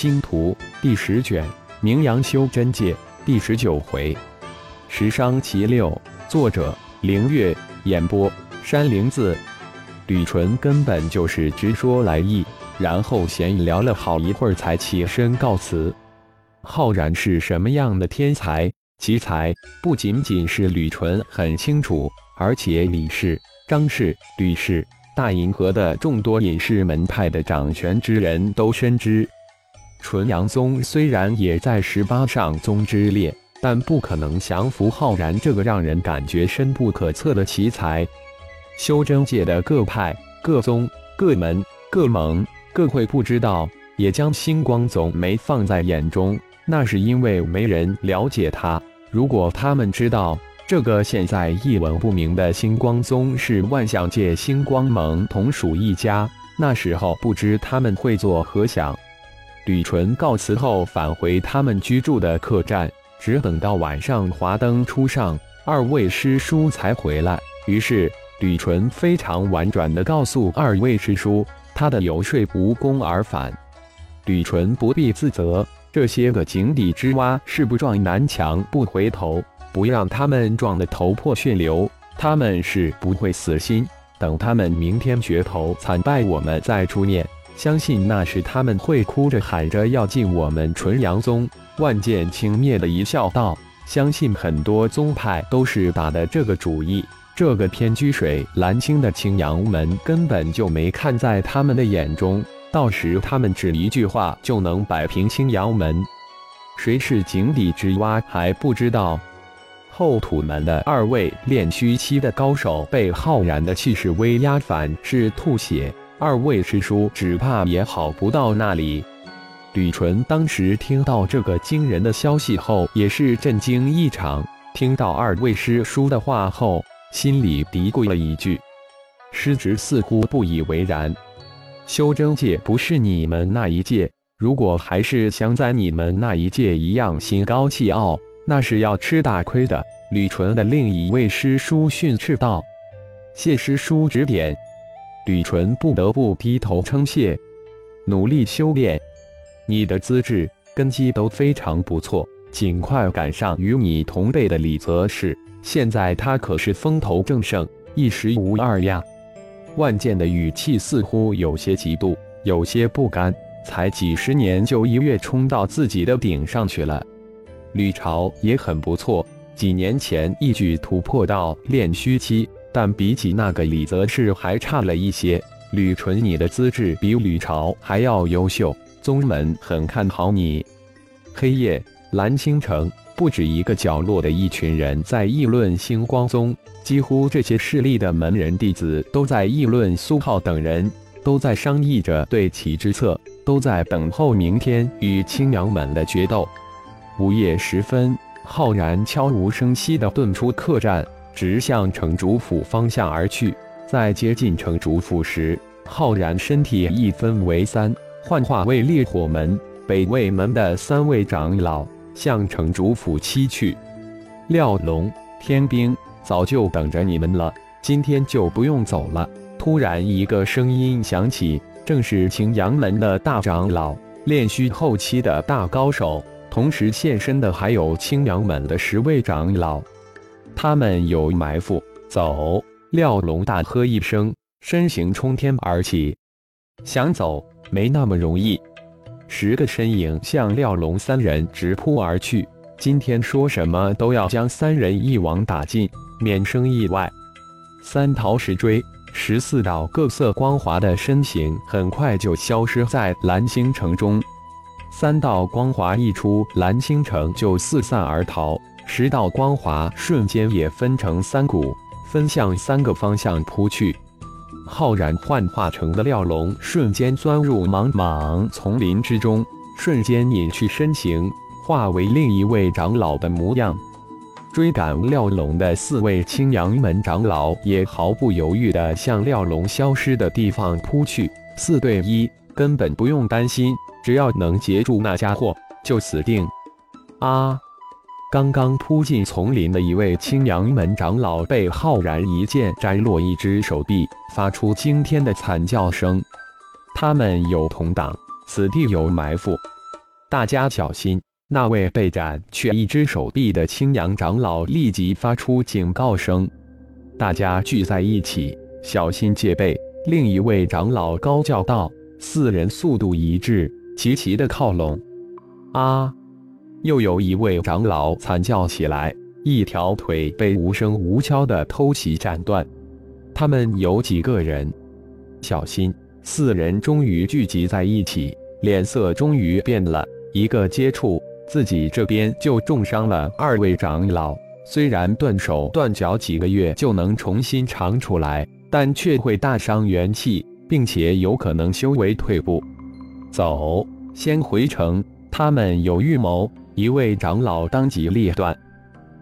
星图第十卷，名扬修真界第十九回，十商其六。作者：凌月。演播：山灵子。吕纯根本就是直说来意，然后闲聊了好一会儿，才起身告辞。浩然是什么样的天才？奇才不仅仅是吕纯很清楚，而且李氏、张氏、吕氏、大银河的众多隐士门派的掌权之人都深知。纯阳宗虽然也在十八上宗之列，但不可能降服浩然这个让人感觉深不可测的奇才。修真界的各派、各宗、各门、各盟、各会不知道，也将星光宗没放在眼中。那是因为没人了解他。如果他们知道这个现在一文不名的星光宗是万象界星光盟同属一家，那时候不知他们会作何想。吕纯告辞后，返回他们居住的客栈，只等到晚上华灯初上，二位师叔才回来。于是吕纯非常婉转地告诉二位师叔，他的游说无功而返。吕纯不必自责。这些个井底之蛙是不撞南墙不回头，不让他们撞得头破血流，他们是不会死心。等他们明天决头惨败，我们再出面，相信那时他们会哭着喊着要进我们纯阳宗。万剑轻蔑的一笑道：“相信很多宗派都是打的这个主意。这个偏居水蓝青的青阳门根本就没看在他们的眼中。”到时他们只一句话就能摆平青阳门，谁是井底之蛙还不知道。后土门的二位炼虚期的高手被浩然的气势威压，反是吐血。二位师叔只怕也好不到那里。吕纯当时听到这个惊人的消息后，也是震惊异常。听到二位师叔的话后，心里嘀咕了一句：“师侄似乎不以为然。”修真界不是你们那一届，如果还是想在你们那一届一样心高气傲，那是要吃大亏的。吕纯的另一位师叔训斥道：“谢师叔指点。”吕纯不得不低头称谢，努力修炼。你的资质根基都非常不错，尽快赶上与你同辈的李泽是，现在他可是风头正盛，一时无二呀。万剑的语气似乎有些嫉妒，有些不甘。才几十年就一跃冲到自己的顶上去了。吕朝也很不错，几年前一举突破到炼虚期，但比起那个李泽是还差了一些。吕纯，你的资质比吕朝还要优秀，宗门很看好你。黑夜蓝星城。不止一个角落的一群人在议论星光宗，几乎这些势力的门人弟子都在议论苏浩等人，都在商议着对棋之策，都在等候明天与青阳门的决斗。午夜时分，浩然悄无声息地遁出客栈，直向城主府方向而去。在接近城主府时，浩然身体一分为三，幻化为烈火门、北魏门的三位长老。向城主府西去，廖龙、天兵早就等着你们了，今天就不用走了。突然，一个声音响起，正是青阳门的大长老，炼虚后期的大高手。同时现身的还有青阳门的十位长老，他们有埋伏。走！廖龙大喝一声，身形冲天而起，想走没那么容易。十个身影向廖龙三人直扑而去。今天说什么都要将三人一网打尽，免生意外。三逃十追，十四道各色光华的身形很快就消失在蓝星城中。三道光华一出，蓝星城就四散而逃。十道光华瞬间也分成三股，分向三个方向扑去。浩然幻化成的廖龙瞬间钻入茫茫丛林之中，瞬间隐去身形，化为另一位长老的模样。追赶廖龙的四位青阳门长老也毫不犹豫地向廖龙消失的地方扑去。四对一，根本不用担心，只要能截住那家伙，就死定。啊！刚刚扑进丛林的一位青阳门长老被浩然一剑摘落一只手臂，发出惊天的惨叫声。他们有同党，此地有埋伏。大家小心！”那位被斩去一只手臂的青阳长老立即发出警告声。大家聚在一起，小心戒备。另一位长老高叫道：“四人速度一致，齐齐的靠拢。”啊！又有一位长老惨叫起来，一条腿被无声无敲的偷袭斩断。他们有几个人？小心！四人终于聚集在一起，脸色终于变了。一个接触，自己这边就重伤了二位长老。虽然断手断脚几个月就能重新长出来，但却会大伤元气，并且有可能修为退步。走，先回城。他们有预谋。一位长老当即列断。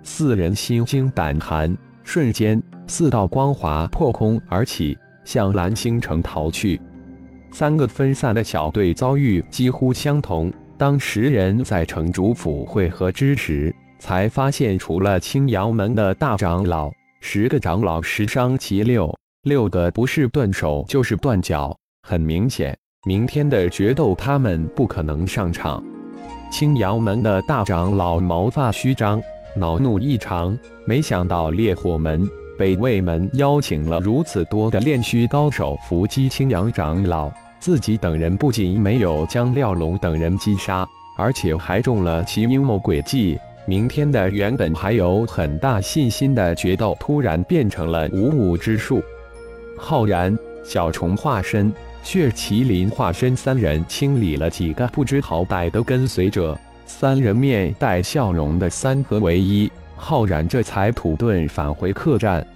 四人心惊胆寒，瞬间四道光华破空而起，向蓝星城逃去。三个分散的小队遭遇几乎相同。当十人在城主府会合之时，才发现除了青阳门的大长老，十个长老十伤其六，六个不是断手就是断脚。很明显，明天的决斗他们不可能上场。青阳门的大长老毛发虚张，恼怒异常。没想到烈火门、北魏门邀请了如此多的炼虚高手伏击青阳长老，自己等人不仅没有将廖龙等人击杀，而且还中了其阴谋诡计。明天的原本还有很大信心的决斗，突然变成了无物之数。浩然、小虫化身。血麒麟化身三人清理了几个不知好歹的跟随者，三人面带笑容的三合为一，浩然这才土遁返回客栈。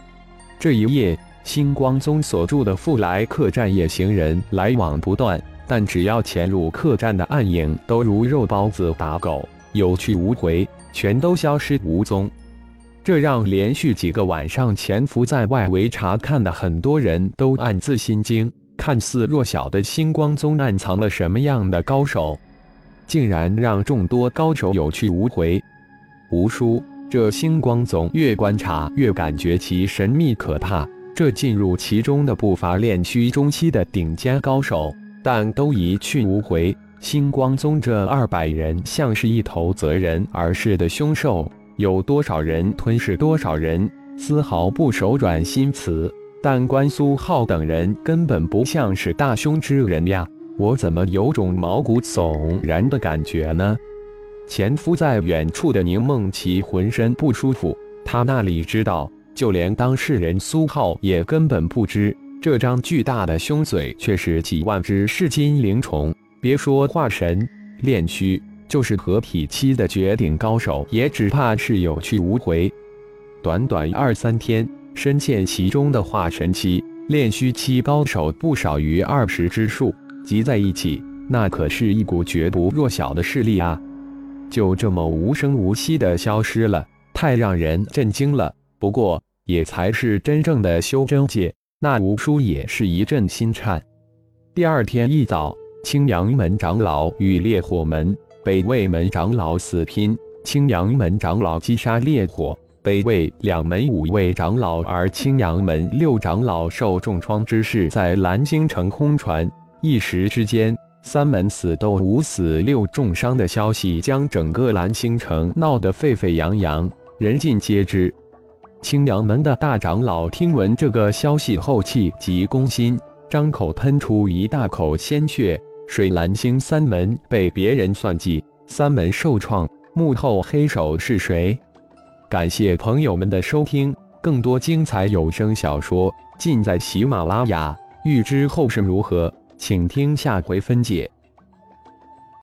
这一夜，星光宗所住的富来客栈夜行人来往不断，但只要潜入客栈的暗影，都如肉包子打狗，有去无回，全都消失无踪。这让连续几个晚上潜伏在外围查看的很多人都暗自心惊。看似弱小的星光宗暗藏了什么样的高手，竟然让众多高手有去无回？吴叔，这星光宗越观察越感觉其神秘可怕。这进入其中的不乏炼虚中期的顶尖高手，但都一去无回。星光宗这二百人像是一头择人而噬的凶兽，有多少人吞噬多少人，丝毫不手软心慈。但关苏浩等人根本不像是大凶之人呀，我怎么有种毛骨悚然的感觉呢？潜伏在远处的宁梦琪浑身不舒服，他那里知道，就连当事人苏浩也根本不知，这张巨大的凶嘴却是几万只噬金灵虫。别说化神、炼虚，就是合体期的绝顶高手，也只怕是有去无回。短短二三天。深陷其中的化神期、炼虚期高手不少于二十之数，集在一起，那可是一股绝不弱小的势力啊！就这么无声无息的消失了，太让人震惊了。不过，也才是真正的修真界，那吴叔也是一阵心颤。第二天一早，青阳门长老与烈火门、北魏门长老死拼，青阳门长老击杀烈火。北魏两门五位长老，而青阳门六长老受重创之事在蓝京城空传，一时之间，三门死斗五死六重伤的消息将整个蓝星城闹得沸沸扬扬，人尽皆知。青阳门的大长老听闻这个消息后，气急攻心，张口喷出一大口鲜血。水蓝星三门被别人算计，三门受创，幕后黑手是谁？感谢朋友们的收听，更多精彩有声小说尽在喜马拉雅。欲知后事如何，请听下回分解。